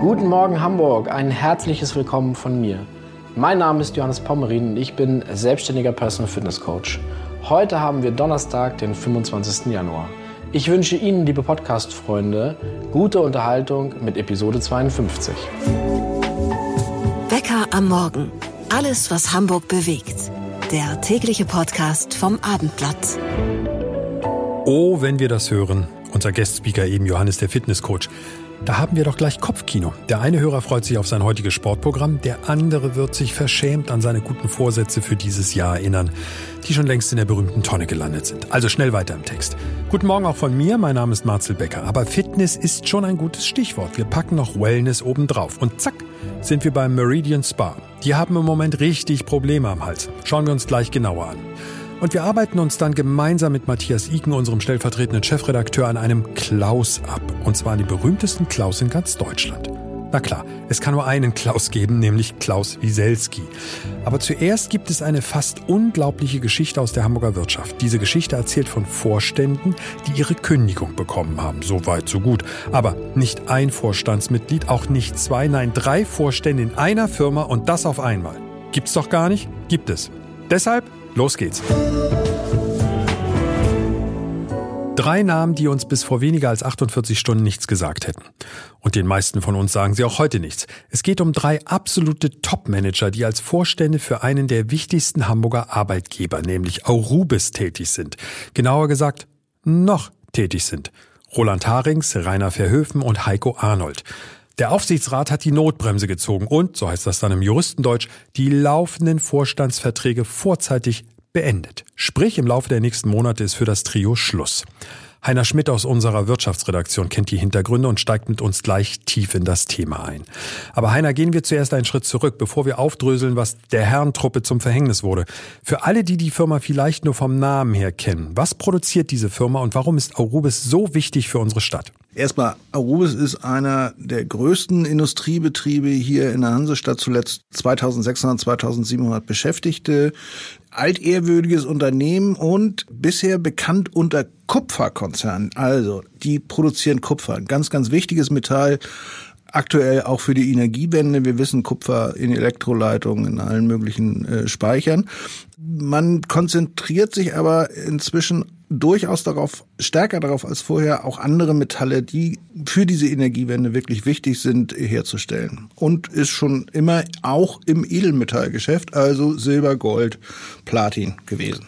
Guten Morgen Hamburg, ein herzliches Willkommen von mir. Mein Name ist Johannes Pommerin und ich bin selbstständiger Personal Fitness Coach. Heute haben wir Donnerstag, den 25. Januar. Ich wünsche Ihnen, liebe Podcast-Freunde, gute Unterhaltung mit Episode 52. Wecker am Morgen. Alles, was Hamburg bewegt. Der tägliche Podcast vom Abendblatt. Oh, wenn wir das hören. Unser Guest-Speaker eben Johannes, der Fitnesscoach. Da haben wir doch gleich Kopfkino. Der eine Hörer freut sich auf sein heutiges Sportprogramm, der andere wird sich verschämt an seine guten Vorsätze für dieses Jahr erinnern, die schon längst in der berühmten Tonne gelandet sind. Also schnell weiter im Text. Guten Morgen auch von mir, mein Name ist Marcel Becker. Aber Fitness ist schon ein gutes Stichwort. Wir packen noch Wellness obendrauf. Und zack, sind wir beim Meridian Spa. Die haben im Moment richtig Probleme am Hals. Schauen wir uns gleich genauer an. Und wir arbeiten uns dann gemeinsam mit Matthias Iken, unserem stellvertretenden Chefredakteur, an einem Klaus ab. Und zwar an die berühmtesten Klaus in ganz Deutschland. Na klar, es kann nur einen Klaus geben, nämlich Klaus Wieselski. Aber zuerst gibt es eine fast unglaubliche Geschichte aus der Hamburger Wirtschaft. Diese Geschichte erzählt von Vorständen, die ihre Kündigung bekommen haben. So weit, so gut. Aber nicht ein Vorstandsmitglied, auch nicht zwei, nein, drei Vorstände in einer Firma und das auf einmal. Gibt's doch gar nicht? Gibt es. Deshalb Los geht's. Drei Namen, die uns bis vor weniger als 48 Stunden nichts gesagt hätten. Und den meisten von uns sagen sie auch heute nichts. Es geht um drei absolute Top-Manager, die als Vorstände für einen der wichtigsten Hamburger Arbeitgeber, nämlich Aurubis, tätig sind. Genauer gesagt, noch tätig sind. Roland Harings, Rainer Verhöfen und Heiko Arnold. Der Aufsichtsrat hat die Notbremse gezogen und, so heißt das dann im Juristendeutsch, die laufenden Vorstandsverträge vorzeitig beendet. Sprich, im Laufe der nächsten Monate ist für das Trio Schluss. Heiner Schmidt aus unserer Wirtschaftsredaktion kennt die Hintergründe und steigt mit uns gleich tief in das Thema ein. Aber Heiner, gehen wir zuerst einen Schritt zurück, bevor wir aufdröseln, was der Herrentruppe zum Verhängnis wurde. Für alle, die die Firma vielleicht nur vom Namen her kennen, was produziert diese Firma und warum ist Aurubis so wichtig für unsere Stadt? Erstmal, Arubis ist einer der größten Industriebetriebe hier in der Hansestadt, zuletzt 2600, 2700 Beschäftigte, altehrwürdiges Unternehmen und bisher bekannt unter Kupferkonzern. Also, die produzieren Kupfer, ein ganz, ganz wichtiges Metall aktuell auch für die Energiewende. Wir wissen Kupfer in Elektroleitungen, in allen möglichen äh, Speichern. Man konzentriert sich aber inzwischen durchaus darauf, stärker darauf als vorher, auch andere Metalle, die für diese Energiewende wirklich wichtig sind, herzustellen. Und ist schon immer auch im Edelmetallgeschäft, also Silber, Gold, Platin gewesen.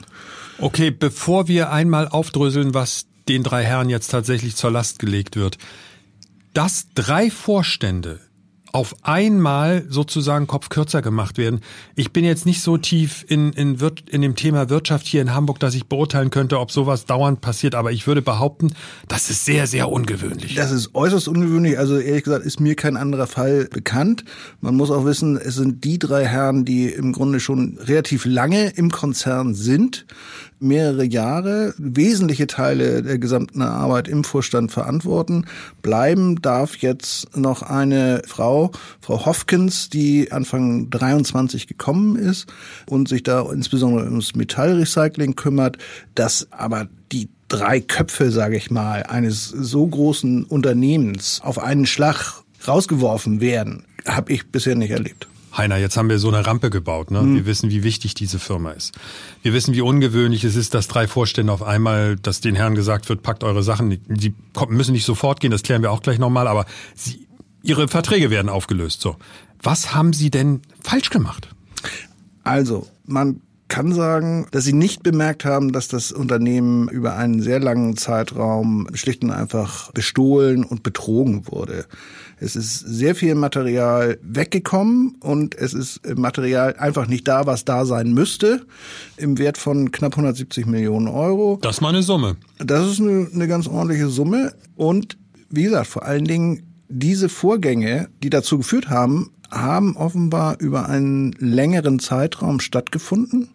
Okay, bevor wir einmal aufdröseln, was den drei Herren jetzt tatsächlich zur Last gelegt wird dass drei Vorstände auf einmal sozusagen Kopf kürzer gemacht werden. Ich bin jetzt nicht so tief in, in, in dem Thema Wirtschaft hier in Hamburg, dass ich beurteilen könnte, ob sowas dauernd passiert, aber ich würde behaupten, das ist sehr, sehr ungewöhnlich. Das ist äußerst ungewöhnlich. Also ehrlich gesagt ist mir kein anderer Fall bekannt. Man muss auch wissen, es sind die drei Herren, die im Grunde schon relativ lange im Konzern sind mehrere Jahre wesentliche Teile der gesamten Arbeit im Vorstand verantworten. Bleiben darf jetzt noch eine Frau, Frau Hofkins, die Anfang 23 gekommen ist und sich da insbesondere ums Metallrecycling kümmert, das aber die drei Köpfe, sage ich mal, eines so großen Unternehmens auf einen Schlag rausgeworfen werden, habe ich bisher nicht erlebt. Heiner, jetzt haben wir so eine Rampe gebaut. Ne? Mhm. Wir wissen, wie wichtig diese Firma ist. Wir wissen, wie ungewöhnlich es ist, dass drei Vorstände auf einmal, dass den Herren gesagt wird, packt eure Sachen. Sie müssen nicht sofort gehen, das klären wir auch gleich nochmal, aber sie, ihre Verträge werden aufgelöst. So, Was haben Sie denn falsch gemacht? Also, man kann sagen, dass sie nicht bemerkt haben, dass das Unternehmen über einen sehr langen Zeitraum schlicht und einfach bestohlen und betrogen wurde. Es ist sehr viel Material weggekommen und es ist Material einfach nicht da, was da sein müsste, im Wert von knapp 170 Millionen Euro. Das ist mal eine Summe. Das ist eine, eine ganz ordentliche Summe und wie gesagt, vor allen Dingen diese Vorgänge, die dazu geführt haben, haben offenbar über einen längeren Zeitraum stattgefunden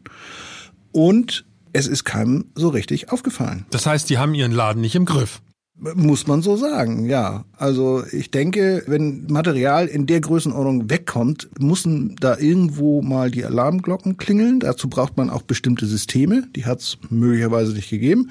und es ist keinem so richtig aufgefallen. Das heißt, die haben ihren Laden nicht im Griff. Muss man so sagen, ja. Also ich denke, wenn Material in der Größenordnung wegkommt, müssen da irgendwo mal die Alarmglocken klingeln. Dazu braucht man auch bestimmte Systeme. Die hat es möglicherweise nicht gegeben.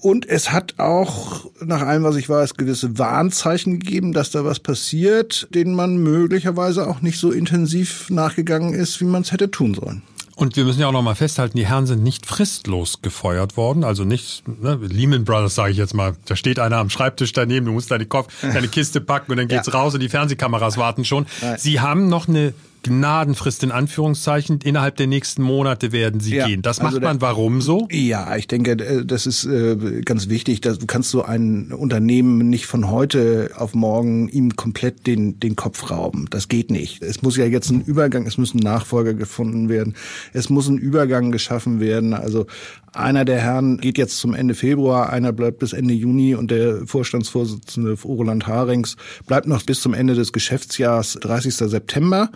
Und es hat auch, nach allem, was ich weiß, gewisse Warnzeichen gegeben, dass da was passiert, denen man möglicherweise auch nicht so intensiv nachgegangen ist, wie man es hätte tun sollen. Und wir müssen ja auch noch mal festhalten, die Herren sind nicht fristlos gefeuert worden, also nicht ne, Lehman Brothers sage ich jetzt mal. Da steht einer am Schreibtisch daneben, du musst deine, Kopf, deine Kiste packen und dann geht's ja. raus und die Fernsehkameras warten schon. Nein. Sie haben noch eine Gnadenfrist in Anführungszeichen. Innerhalb der nächsten Monate werden sie ja, gehen. Das macht also man warum so? Ja, ich denke, äh, das ist äh, ganz wichtig. Du kannst so ein Unternehmen nicht von heute auf morgen ihm komplett den, den Kopf rauben. Das geht nicht. Es muss ja jetzt ein Übergang, es müssen Nachfolger gefunden werden. Es muss ein Übergang geschaffen werden. Also einer der Herren geht jetzt zum Ende Februar, einer bleibt bis Ende Juni und der Vorstandsvorsitzende Roland Harings bleibt noch bis zum Ende des Geschäftsjahrs 30. September.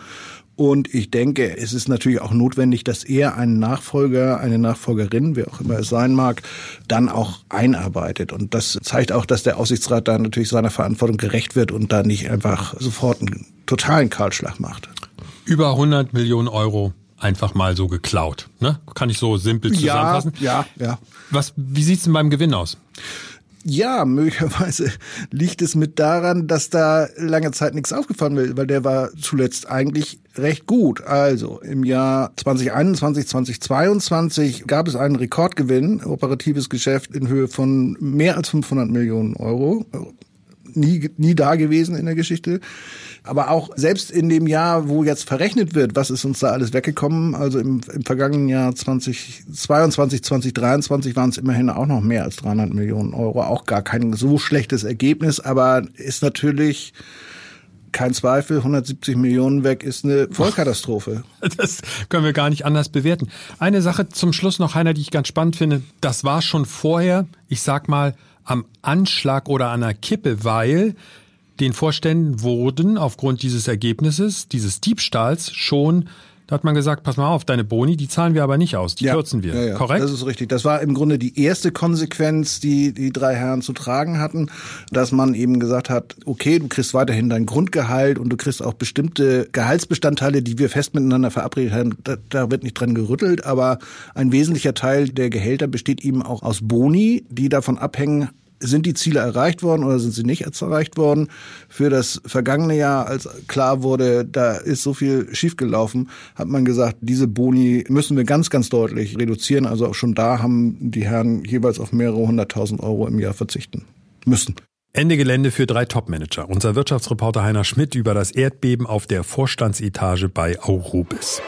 Und ich denke, es ist natürlich auch notwendig, dass er einen Nachfolger, eine Nachfolgerin, wer auch immer es sein mag, dann auch einarbeitet. Und das zeigt auch, dass der Aussichtsrat da natürlich seiner Verantwortung gerecht wird und da nicht einfach sofort einen totalen Kahlschlag macht. Über 100 Millionen Euro einfach mal so geklaut. Ne? Kann ich so simpel zusammenfassen? Ja, ja, ja. Was, wie sieht's denn beim Gewinn aus? Ja, möglicherweise liegt es mit daran, dass da lange Zeit nichts aufgefallen wird, weil der war zuletzt eigentlich recht gut. Also im Jahr 2021, 2022 gab es einen Rekordgewinn, operatives Geschäft in Höhe von mehr als 500 Millionen Euro. Nie, nie da gewesen in der Geschichte. Aber auch selbst in dem Jahr, wo jetzt verrechnet wird, was ist uns da alles weggekommen, also im, im vergangenen Jahr 2022, 2023 waren es immerhin auch noch mehr als 300 Millionen Euro. Auch gar kein so schlechtes Ergebnis, aber ist natürlich kein Zweifel, 170 Millionen weg ist eine Vollkatastrophe. Das können wir gar nicht anders bewerten. Eine Sache zum Schluss noch, Heiner, die ich ganz spannend finde. Das war schon vorher, ich sag mal, am Anschlag oder an der Kippe, weil den Vorständen wurden aufgrund dieses Ergebnisses, dieses Diebstahls schon da hat man gesagt, pass mal auf, deine Boni, die zahlen wir aber nicht aus, die ja, kürzen wir. Ja, ja, Korrekt? Das ist richtig. Das war im Grunde die erste Konsequenz, die die drei Herren zu tragen hatten, dass man eben gesagt hat, okay, du kriegst weiterhin dein Grundgehalt und du kriegst auch bestimmte Gehaltsbestandteile, die wir fest miteinander verabredet haben. Da, da wird nicht dran gerüttelt, aber ein wesentlicher Teil der Gehälter besteht eben auch aus Boni, die davon abhängen, sind die Ziele erreicht worden oder sind sie nicht erreicht worden? Für das vergangene Jahr, als klar wurde, da ist so viel schiefgelaufen, hat man gesagt, diese Boni müssen wir ganz, ganz deutlich reduzieren. Also auch schon da haben die Herren jeweils auf mehrere hunderttausend Euro im Jahr verzichten müssen. Ende Gelände für drei Topmanager. Unser Wirtschaftsreporter Heiner Schmidt über das Erdbeben auf der Vorstandsetage bei Aurubis.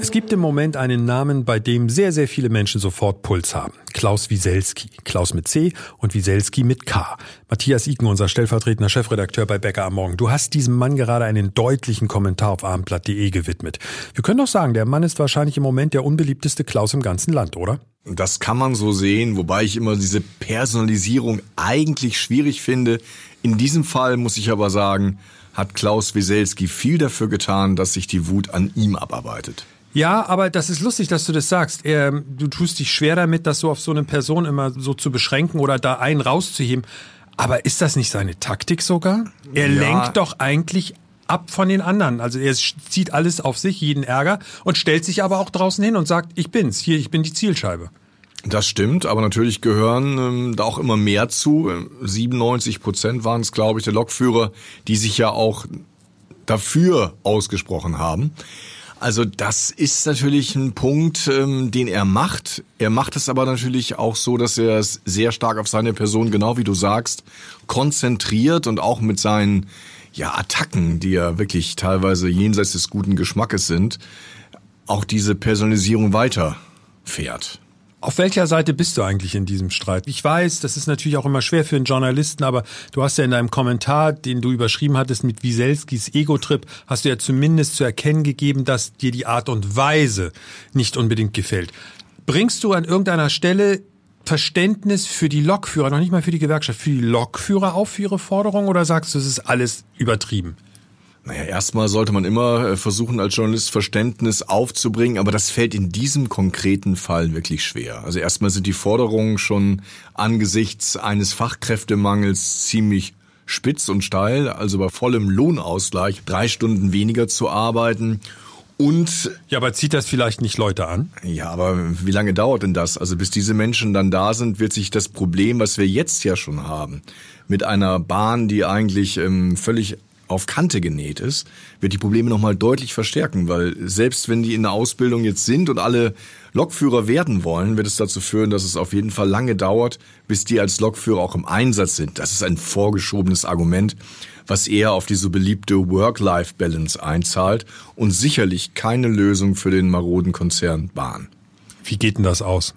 Es gibt im Moment einen Namen, bei dem sehr, sehr viele Menschen sofort Puls haben. Klaus Wieselski. Klaus mit C und Wieselski mit K. Matthias Iken, unser stellvertretender Chefredakteur bei Bäcker am Morgen. Du hast diesem Mann gerade einen deutlichen Kommentar auf abendblatt.de gewidmet. Wir können doch sagen, der Mann ist wahrscheinlich im Moment der unbeliebteste Klaus im ganzen Land, oder? Das kann man so sehen, wobei ich immer diese Personalisierung eigentlich schwierig finde. In diesem Fall muss ich aber sagen, hat Klaus Wieselski viel dafür getan, dass sich die Wut an ihm abarbeitet. Ja, aber das ist lustig, dass du das sagst. Er, du tust dich schwer damit, das so auf so eine Person immer so zu beschränken oder da einen rauszuheben. Aber ist das nicht seine Taktik sogar? Er ja. lenkt doch eigentlich ab von den anderen. Also er zieht alles auf sich, jeden Ärger und stellt sich aber auch draußen hin und sagt, ich bin's, hier, ich bin die Zielscheibe. Das stimmt, aber natürlich gehören ähm, da auch immer mehr zu. 97 Prozent waren es, glaube ich, der Lokführer, die sich ja auch dafür ausgesprochen haben. Also das ist natürlich ein Punkt, ähm, den er macht. Er macht es aber natürlich auch so, dass er es sehr stark auf seine Person, genau wie du sagst, konzentriert und auch mit seinen ja, Attacken, die ja wirklich teilweise jenseits des guten Geschmackes sind, auch diese Personalisierung weiterfährt. Auf welcher Seite bist du eigentlich in diesem Streit? Ich weiß, das ist natürlich auch immer schwer für einen Journalisten, aber du hast ja in deinem Kommentar, den du überschrieben hattest mit Wieselskis Ego-Trip, hast du ja zumindest zu erkennen gegeben, dass dir die Art und Weise nicht unbedingt gefällt. Bringst du an irgendeiner Stelle Verständnis für die Lokführer, noch nicht mal für die Gewerkschaft, für die Lokführer auf für ihre Forderung oder sagst du, es ist alles übertrieben? Naja, erstmal sollte man immer äh, versuchen, als Journalist Verständnis aufzubringen, aber das fällt in diesem konkreten Fall wirklich schwer. Also erstmal sind die Forderungen schon angesichts eines Fachkräftemangels ziemlich spitz und steil, also bei vollem Lohnausgleich drei Stunden weniger zu arbeiten Und ja, aber zieht das vielleicht nicht Leute an? Ja, aber wie lange dauert denn das? Also bis diese Menschen dann da sind, wird sich das Problem, was wir jetzt ja schon haben, mit einer Bahn, die eigentlich ähm, völlig auf Kante genäht ist, wird die Probleme nochmal deutlich verstärken, weil selbst wenn die in der Ausbildung jetzt sind und alle Lokführer werden wollen, wird es dazu führen, dass es auf jeden Fall lange dauert, bis die als Lokführer auch im Einsatz sind. Das ist ein vorgeschobenes Argument, was eher auf diese beliebte Work-Life-Balance einzahlt und sicherlich keine Lösung für den maroden Konzern Bahn. Wie geht denn das aus?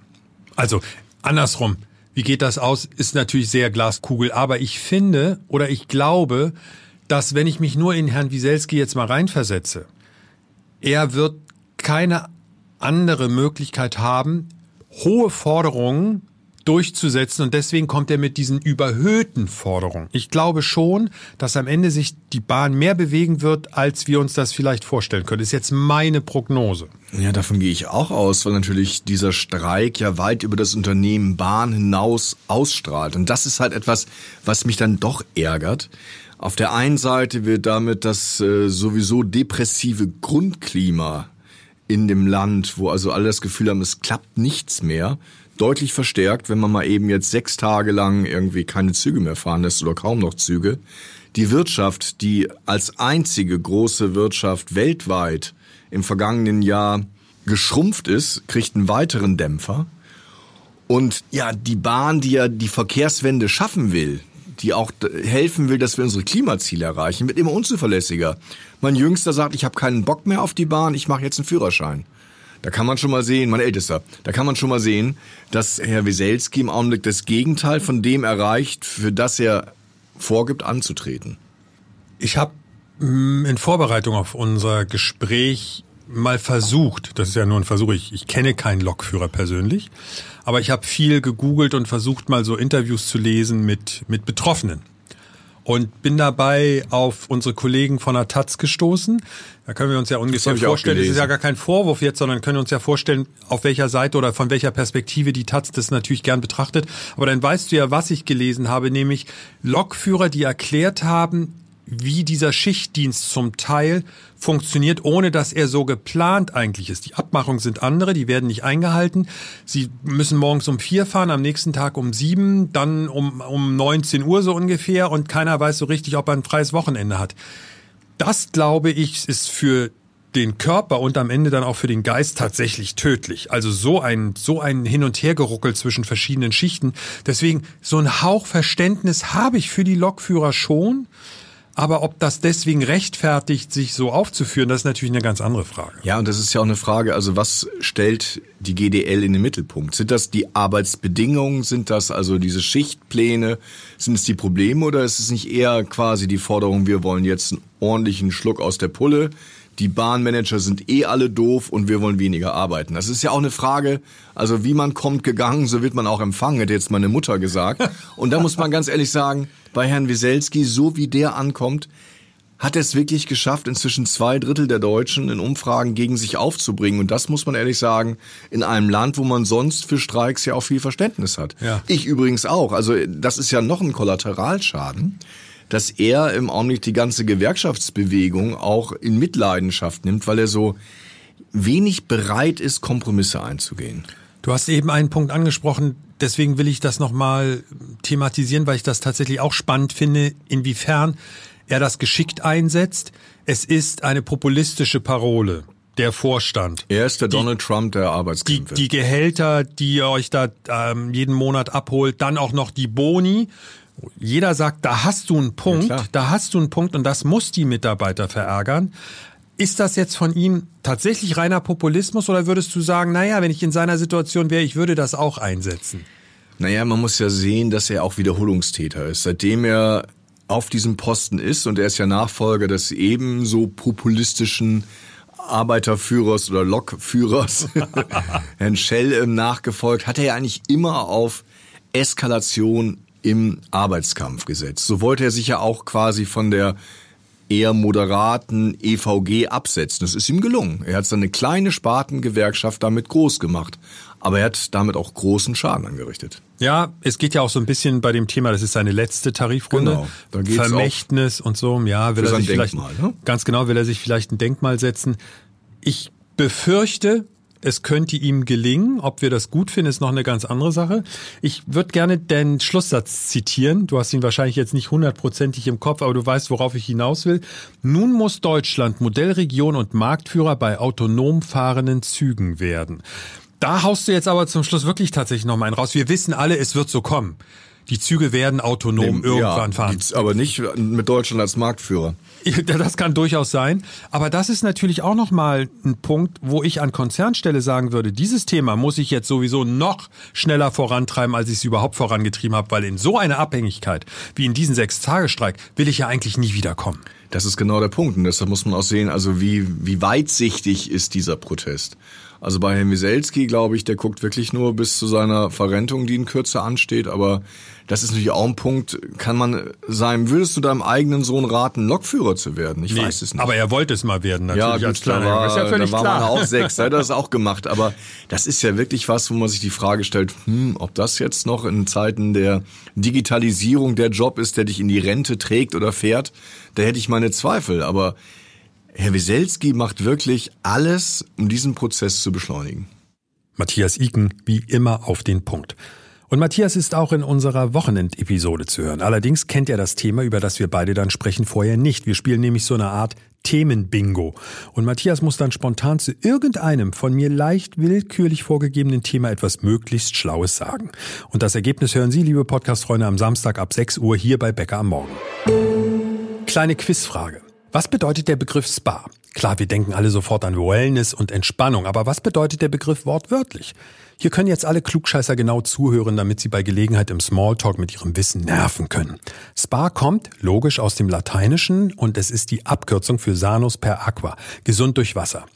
Also andersrum, wie geht das aus, ist natürlich sehr Glaskugel, aber ich finde oder ich glaube, dass wenn ich mich nur in Herrn Wieselski jetzt mal reinversetze, er wird keine andere Möglichkeit haben, hohe Forderungen durchzusetzen und deswegen kommt er mit diesen überhöhten Forderungen. Ich glaube schon, dass am Ende sich die Bahn mehr bewegen wird, als wir uns das vielleicht vorstellen können. Das ist jetzt meine Prognose. Ja, davon gehe ich auch aus, weil natürlich dieser Streik ja weit über das Unternehmen Bahn hinaus ausstrahlt. Und das ist halt etwas, was mich dann doch ärgert. Auf der einen Seite wird damit das äh, sowieso depressive Grundklima in dem Land, wo also alle das Gefühl haben, es klappt nichts mehr, deutlich verstärkt, wenn man mal eben jetzt sechs Tage lang irgendwie keine Züge mehr fahren lässt oder kaum noch Züge. Die Wirtschaft, die als einzige große Wirtschaft weltweit im vergangenen Jahr geschrumpft ist, kriegt einen weiteren Dämpfer. Und ja, die Bahn, die ja die Verkehrswende schaffen will, die auch helfen will, dass wir unsere Klimaziele erreichen, wird immer unzuverlässiger. Mein Jüngster sagt, ich habe keinen Bock mehr auf die Bahn, ich mache jetzt einen Führerschein. Da kann man schon mal sehen, mein Ältester, da kann man schon mal sehen, dass Herr Wieselski im Augenblick das Gegenteil von dem erreicht, für das er vorgibt anzutreten. Ich habe mm, in Vorbereitung auf unser Gespräch mal versucht, das ist ja nur ein Versuch, ich, ich kenne keinen Lokführer persönlich, aber ich habe viel gegoogelt und versucht mal so Interviews zu lesen mit, mit Betroffenen. Und bin dabei auf unsere Kollegen von der Taz gestoßen. Da können wir uns ja ungefähr vorstellen, das ist ja gar kein Vorwurf jetzt, sondern können uns ja vorstellen, auf welcher Seite oder von welcher Perspektive die Taz das natürlich gern betrachtet. Aber dann weißt du ja, was ich gelesen habe, nämlich Lokführer, die erklärt haben, wie dieser Schichtdienst zum Teil funktioniert, ohne dass er so geplant eigentlich ist. Die Abmachungen sind andere, die werden nicht eingehalten. Sie müssen morgens um vier fahren, am nächsten Tag um sieben, dann um, um 19 Uhr so ungefähr und keiner weiß so richtig, ob er ein freies Wochenende hat. Das, glaube ich, ist für den Körper und am Ende dann auch für den Geist tatsächlich tödlich. Also so ein, so ein Hin- und Hergeruckel zwischen verschiedenen Schichten. Deswegen, so ein Hauch Verständnis habe ich für die Lokführer schon. Aber ob das deswegen rechtfertigt, sich so aufzuführen, das ist natürlich eine ganz andere Frage. Ja, und das ist ja auch eine Frage, also was stellt die GDL in den Mittelpunkt? Sind das die Arbeitsbedingungen? Sind das also diese Schichtpläne? Sind es die Probleme oder ist es nicht eher quasi die Forderung, wir wollen jetzt einen ordentlichen Schluck aus der Pulle? Die Bahnmanager sind eh alle doof und wir wollen weniger arbeiten. Das ist ja auch eine Frage, also wie man kommt gegangen, so wird man auch empfangen, hätte jetzt meine Mutter gesagt. Und da muss man ganz ehrlich sagen, bei Herrn Wieselski, so wie der ankommt, hat er es wirklich geschafft, inzwischen zwei Drittel der Deutschen in Umfragen gegen sich aufzubringen. Und das muss man ehrlich sagen, in einem Land, wo man sonst für Streiks ja auch viel Verständnis hat. Ja. Ich übrigens auch. Also das ist ja noch ein Kollateralschaden dass er im Augenblick die ganze Gewerkschaftsbewegung auch in Mitleidenschaft nimmt, weil er so wenig bereit ist, Kompromisse einzugehen. Du hast eben einen Punkt angesprochen, deswegen will ich das nochmal thematisieren, weil ich das tatsächlich auch spannend finde, inwiefern er das geschickt einsetzt. Es ist eine populistische Parole der Vorstand. Er ist der die, Donald Trump der Arbeitskämpfe. Die, die Gehälter, die ihr euch da ähm, jeden Monat abholt, dann auch noch die Boni jeder sagt, da hast du einen Punkt, ja, da hast du einen Punkt und das muss die Mitarbeiter verärgern. Ist das jetzt von ihm tatsächlich reiner Populismus oder würdest du sagen, naja, wenn ich in seiner Situation wäre, ich würde das auch einsetzen? Naja, man muss ja sehen, dass er auch Wiederholungstäter ist. Seitdem er auf diesem Posten ist und er ist ja Nachfolger des ebenso populistischen Arbeiterführers oder Lokführers, Herrn Schell, ähm, nachgefolgt, hat er ja eigentlich immer auf Eskalation im Arbeitskampf gesetzt. So wollte er sich ja auch quasi von der eher moderaten EVG absetzen. Das ist ihm gelungen. Er hat seine kleine Spartengewerkschaft damit groß gemacht. Aber er hat damit auch großen Schaden angerichtet. Ja, es geht ja auch so ein bisschen bei dem Thema, das ist seine letzte Tarifrunde. Genau. Da geht's Vermächtnis und so. Ja, will er sich vielleicht, Denkmal, ne? ganz genau, will er sich vielleicht ein Denkmal setzen. Ich befürchte, es könnte ihm gelingen. Ob wir das gut finden, ist noch eine ganz andere Sache. Ich würde gerne den Schlusssatz zitieren. Du hast ihn wahrscheinlich jetzt nicht hundertprozentig im Kopf, aber du weißt, worauf ich hinaus will. Nun muss Deutschland Modellregion und Marktführer bei autonom fahrenden Zügen werden. Da haust du jetzt aber zum Schluss wirklich tatsächlich noch mal einen raus. Wir wissen alle, es wird so kommen. Die Züge werden autonom Dem- irgendwann ja, fahren. Aber nicht mit Deutschland als Marktführer. Das kann durchaus sein. Aber das ist natürlich auch nochmal ein Punkt, wo ich an Konzernstelle sagen würde, dieses Thema muss ich jetzt sowieso noch schneller vorantreiben, als ich es überhaupt vorangetrieben habe, weil in so eine Abhängigkeit wie in diesen Sechs-Tage-Streik will ich ja eigentlich nie wiederkommen. Das ist genau der Punkt. Und deshalb muss man auch sehen, also wie, wie weitsichtig ist dieser Protest. Also bei Herrn Wieselski, glaube ich, der guckt wirklich nur bis zu seiner Verrentung, die in Kürze ansteht. Aber das ist natürlich auch ein Punkt, kann man sein, würdest du deinem eigenen Sohn raten, Lokführer zu werden? Ich weiß es nicht. Aber er wollte es mal werden, natürlich Ja, als gut, da war, Ist ja völlig da war klar. man auch sechs, da hat er das auch gemacht. Aber das ist ja wirklich was, wo man sich die Frage stellt, hm, ob das jetzt noch in Zeiten der Digitalisierung der Job ist, der dich in die Rente trägt oder fährt. Da hätte ich meine Zweifel. Aber Herr Wieselski macht wirklich alles, um diesen Prozess zu beschleunigen. Matthias Iken, wie immer auf den Punkt. Und Matthias ist auch in unserer Wochenendepisode zu hören. Allerdings kennt er das Thema, über das wir beide dann sprechen, vorher nicht. Wir spielen nämlich so eine Art Themenbingo. Und Matthias muss dann spontan zu irgendeinem von mir leicht willkürlich vorgegebenen Thema etwas möglichst Schlaues sagen. Und das Ergebnis hören Sie, liebe Podcast-Freunde, am Samstag ab 6 Uhr hier bei Bäcker am Morgen. Kleine Quizfrage. Was bedeutet der Begriff Spa? Klar, wir denken alle sofort an Wellness und Entspannung, aber was bedeutet der Begriff wortwörtlich? Hier können jetzt alle Klugscheißer genau zuhören, damit sie bei Gelegenheit im Smalltalk mit ihrem Wissen nerven können. Spa kommt logisch aus dem Lateinischen und es ist die Abkürzung für Sanus per Aqua, gesund durch Wasser.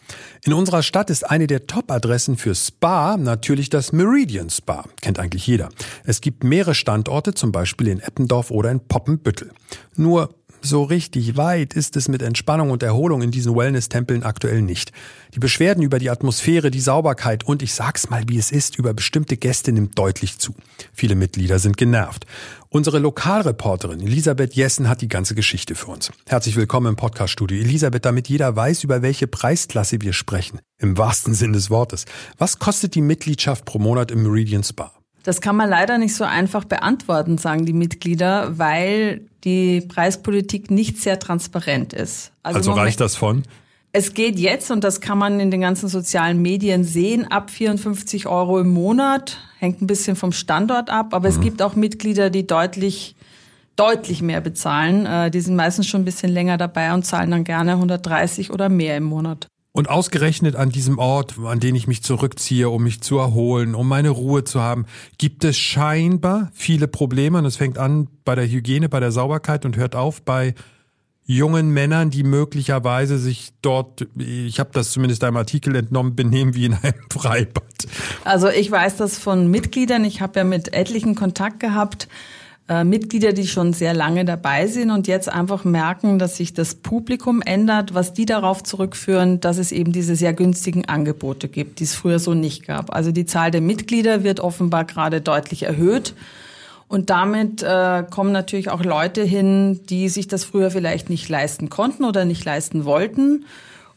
In unserer Stadt ist eine der Top-Adressen für Spa natürlich das Meridian Spa. Kennt eigentlich jeder. Es gibt mehrere Standorte, zum Beispiel in Eppendorf oder in Poppenbüttel. Nur so richtig weit ist es mit Entspannung und Erholung in diesen Wellness-Tempeln aktuell nicht. Die Beschwerden über die Atmosphäre, die Sauberkeit und ich sag's mal, wie es ist, über bestimmte Gäste nimmt deutlich zu. Viele Mitglieder sind genervt. Unsere Lokalreporterin Elisabeth Jessen hat die ganze Geschichte für uns. Herzlich willkommen im Podcaststudio. Elisabeth, damit jeder weiß, über welche Preisklasse wir sprechen. Im wahrsten Sinn des Wortes. Was kostet die Mitgliedschaft pro Monat im Meridian Spa? Das kann man leider nicht so einfach beantworten, sagen die Mitglieder, weil die Preispolitik nicht sehr transparent ist. Also, Moment- reicht das von? Es geht jetzt, und das kann man in den ganzen sozialen Medien sehen, ab 54 Euro im Monat. Hängt ein bisschen vom Standort ab, aber es gibt auch Mitglieder, die deutlich, deutlich mehr bezahlen. Äh, Die sind meistens schon ein bisschen länger dabei und zahlen dann gerne 130 oder mehr im Monat. Und ausgerechnet an diesem Ort, an den ich mich zurückziehe, um mich zu erholen, um meine Ruhe zu haben, gibt es scheinbar viele Probleme. Und es fängt an bei der Hygiene, bei der Sauberkeit und hört auf bei jungen Männern, die möglicherweise sich dort, ich habe das zumindest einem Artikel entnommen, benehmen wie in einem Freibad. Also ich weiß das von Mitgliedern. Ich habe ja mit etlichen Kontakt gehabt. Äh, Mitglieder, die schon sehr lange dabei sind und jetzt einfach merken, dass sich das Publikum ändert, was die darauf zurückführen, dass es eben diese sehr günstigen Angebote gibt, die es früher so nicht gab. Also die Zahl der Mitglieder wird offenbar gerade deutlich erhöht. Und damit äh, kommen natürlich auch Leute hin, die sich das früher vielleicht nicht leisten konnten oder nicht leisten wollten.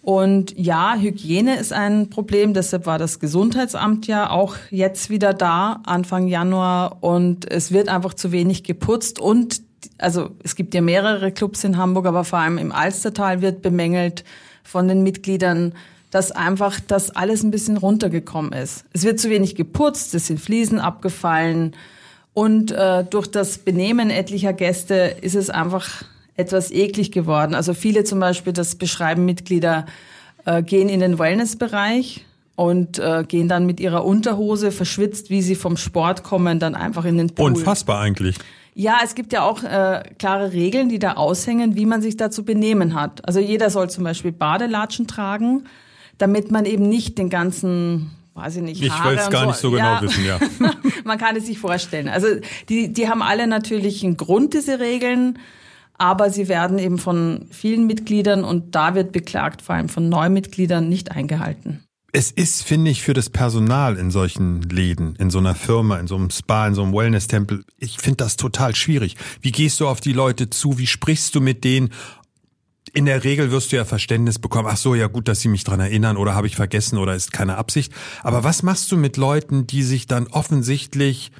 Und ja, Hygiene ist ein Problem. Deshalb war das Gesundheitsamt ja auch jetzt wieder da, Anfang Januar. Und es wird einfach zu wenig geputzt. Und also es gibt ja mehrere Clubs in Hamburg, aber vor allem im Alstertal wird bemängelt von den Mitgliedern, dass einfach das alles ein bisschen runtergekommen ist. Es wird zu wenig geputzt, es sind Fliesen abgefallen. Und äh, durch das Benehmen etlicher Gäste ist es einfach etwas eklig geworden. Also viele zum Beispiel, das beschreiben Mitglieder, äh, gehen in den Wellnessbereich und äh, gehen dann mit ihrer Unterhose verschwitzt, wie sie vom Sport kommen, dann einfach in den Pool. Unfassbar eigentlich. Ja, es gibt ja auch äh, klare Regeln, die da aushängen, wie man sich da zu benehmen hat. Also jeder soll zum Beispiel Badelatschen tragen, damit man eben nicht den ganzen, weiß ich nicht, Ich will es gar nicht so genau wissen, ja. man kann es sich vorstellen. Also die, die haben alle natürlich einen Grund, diese Regeln, aber sie werden eben von vielen Mitgliedern und da wird beklagt, vor allem von Neumitgliedern, nicht eingehalten. Es ist, finde ich, für das Personal in solchen Läden, in so einer Firma, in so einem Spa, in so einem Wellness-Tempel, ich finde das total schwierig. Wie gehst du auf die Leute zu? Wie sprichst du mit denen? in der Regel wirst du ja Verständnis bekommen. Ach so, ja gut, dass sie mich dran erinnern oder habe ich vergessen oder ist keine Absicht. Aber was machst du mit Leuten, die sich dann offensichtlich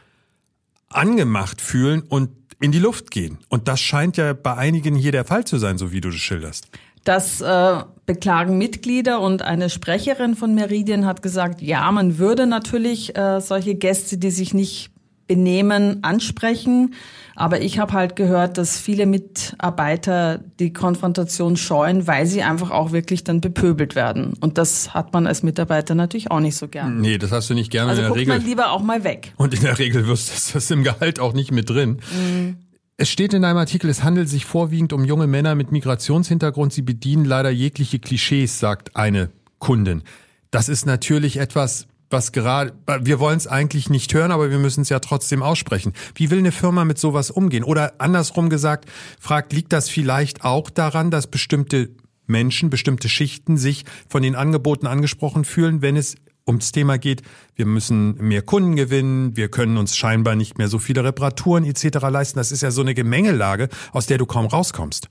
angemacht fühlen und in die Luft gehen? Und das scheint ja bei einigen hier der Fall zu sein, so wie du das schilderst. Das äh, beklagen Mitglieder und eine Sprecherin von Meridian hat gesagt, ja, man würde natürlich äh, solche Gäste, die sich nicht benehmen, ansprechen. Aber ich habe halt gehört, dass viele Mitarbeiter die Konfrontation scheuen, weil sie einfach auch wirklich dann bepöbelt werden. Und das hat man als Mitarbeiter natürlich auch nicht so gern. Nee, das hast du nicht gerne also in der Regel. man lieber auch mal weg. Und in der Regel wirst du das im Gehalt auch nicht mit drin. Mhm. Es steht in einem Artikel, es handelt sich vorwiegend um junge Männer mit Migrationshintergrund. Sie bedienen leider jegliche Klischees, sagt eine Kundin. Das ist natürlich etwas, was gerade, wir wollen es eigentlich nicht hören, aber wir müssen es ja trotzdem aussprechen. Wie will eine Firma mit sowas umgehen? Oder andersrum gesagt, fragt, liegt das vielleicht auch daran, dass bestimmte Menschen, bestimmte Schichten sich von den Angeboten angesprochen fühlen, wenn es ums Thema geht, wir müssen mehr Kunden gewinnen, wir können uns scheinbar nicht mehr so viele Reparaturen etc. leisten. Das ist ja so eine Gemengelage, aus der du kaum rauskommst.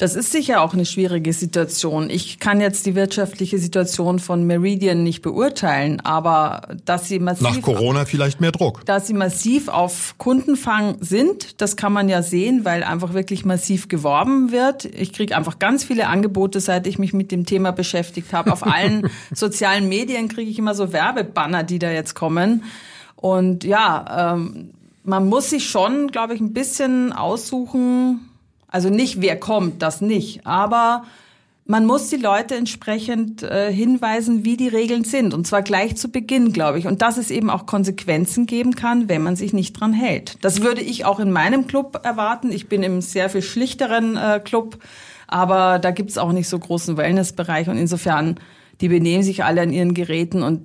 Das ist sicher auch eine schwierige Situation. Ich kann jetzt die wirtschaftliche Situation von Meridian nicht beurteilen, aber dass sie massiv Nach Corona vielleicht mehr Druck. dass sie massiv auf Kundenfang sind, das kann man ja sehen, weil einfach wirklich massiv geworben wird. Ich kriege einfach ganz viele Angebote, seit ich mich mit dem Thema beschäftigt habe. Auf allen sozialen Medien kriege ich immer so Werbebanner, die da jetzt kommen. Und ja, ähm, man muss sich schon, glaube ich, ein bisschen aussuchen. Also nicht, wer kommt, das nicht. Aber man muss die Leute entsprechend äh, hinweisen, wie die Regeln sind. Und zwar gleich zu Beginn, glaube ich. Und dass es eben auch Konsequenzen geben kann, wenn man sich nicht dran hält. Das würde ich auch in meinem Club erwarten. Ich bin im sehr viel schlichteren äh, Club. Aber da gibt's auch nicht so großen Wellnessbereich. Und insofern, die benehmen sich alle an ihren Geräten. Und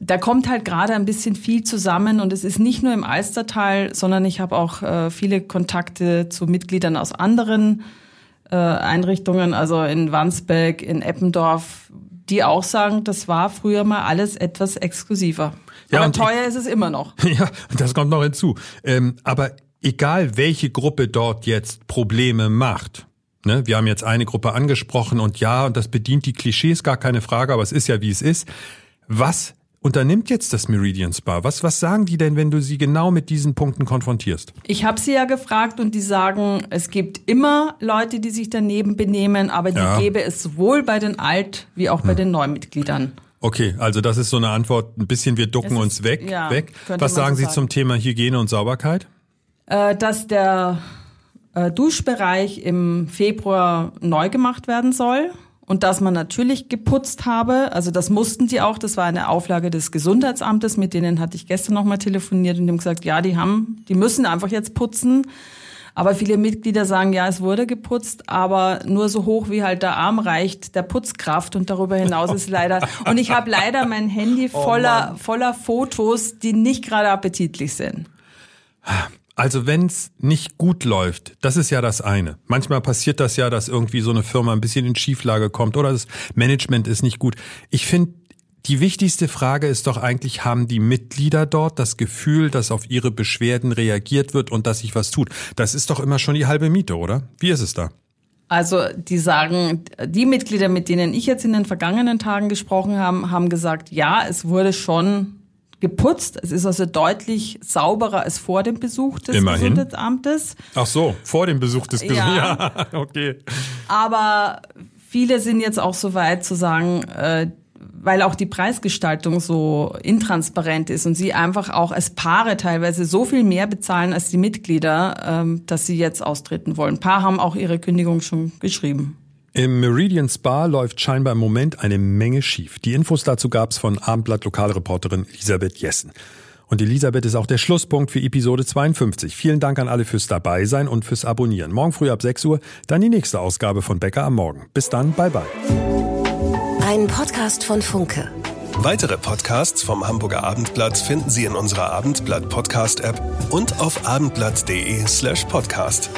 da kommt halt gerade ein bisschen viel zusammen. Und es ist nicht nur im Alstertal, sondern ich habe auch äh, viele Kontakte zu Mitgliedern aus anderen äh, Einrichtungen, also in Wandsbek, in Eppendorf, die auch sagen, das war früher mal alles etwas exklusiver. Ja, Aber teuer ist es immer noch. Ja, das kommt noch hinzu. Ähm, aber egal, welche Gruppe dort jetzt Probleme macht, ne, wir haben jetzt eine Gruppe angesprochen und ja, und das bedient die Klischees, gar keine Frage, aber es ist ja, wie es ist. Was unternimmt jetzt das Meridian Spa? Was, was sagen die denn, wenn du sie genau mit diesen Punkten konfrontierst? Ich habe sie ja gefragt und die sagen, es gibt immer Leute, die sich daneben benehmen, aber die Ja. Hm. gäbe es sowohl bei den Alt- wie auch bei den Neumitgliedern. Okay, also das ist so eine Antwort, ein bisschen wir ducken ist- uns weg. ja, weg. Was sagen so Sie sagen. zum Thema Hygiene und Sauberkeit? Äh, dass der äh, Duschbereich im Februar neu gemacht werden soll und dass man natürlich geputzt habe. Also das mussten die auch. Das war eine Auflage des Gesundheitsamtes. Mit denen hatte ich gestern nochmal telefoniert und die haben gesagt, ja, die haben, die müssen einfach jetzt putzen. Aber viele Mitglieder sagen, ja, es wurde geputzt, aber nur so hoch, wie halt der Arm reicht, der Putzkraft. Und darüber hinaus ist leider. Und ich habe leider mein Handy voller, voller Fotos, die nicht gerade appetitlich sind. Also wenn's nicht gut läuft, das ist ja das eine. Manchmal passiert das ja, dass irgendwie so eine Firma ein bisschen in Schieflage kommt oder das Management ist nicht gut. Ich finde, die wichtigste Frage ist doch eigentlich, haben die Mitglieder dort das Gefühl, dass auf ihre Beschwerden reagiert wird und dass sich was tut? Das ist doch immer schon die halbe Miete, oder? Wie ist es da? Also die sagen, die Mitglieder, mit denen ich jetzt in den vergangenen Tagen gesprochen habe, haben gesagt, ja, es wurde schon geputzt. Es ist also deutlich sauberer als vor dem Besuch des Immerhin. Gesundheitsamtes. Ach so, vor dem Besuch des Besuchs. Ja. Ja, okay. Aber viele sind jetzt auch so weit zu sagen, äh, weil auch die Preisgestaltung so intransparent ist und sie einfach auch als Paare teilweise so viel mehr bezahlen als die Mitglieder, ähm, dass sie jetzt austreten wollen. Ein paar haben auch ihre Kündigung schon geschrieben. Im Meridian Spa läuft scheinbar im Moment eine Menge schief. Die Infos dazu gab's von Abendblatt Lokalreporterin Elisabeth Jessen. Und Elisabeth ist auch der Schlusspunkt für Episode 52. Vielen Dank an alle fürs Dabeisein und fürs Abonnieren. Morgen früh ab 6 Uhr dann die nächste Ausgabe von Bäcker am Morgen. Bis dann, bye bye. Ein Podcast von Funke. Weitere Podcasts vom Hamburger Abendblatt finden Sie in unserer Abendblatt Podcast App und auf abendblatt.de slash podcast.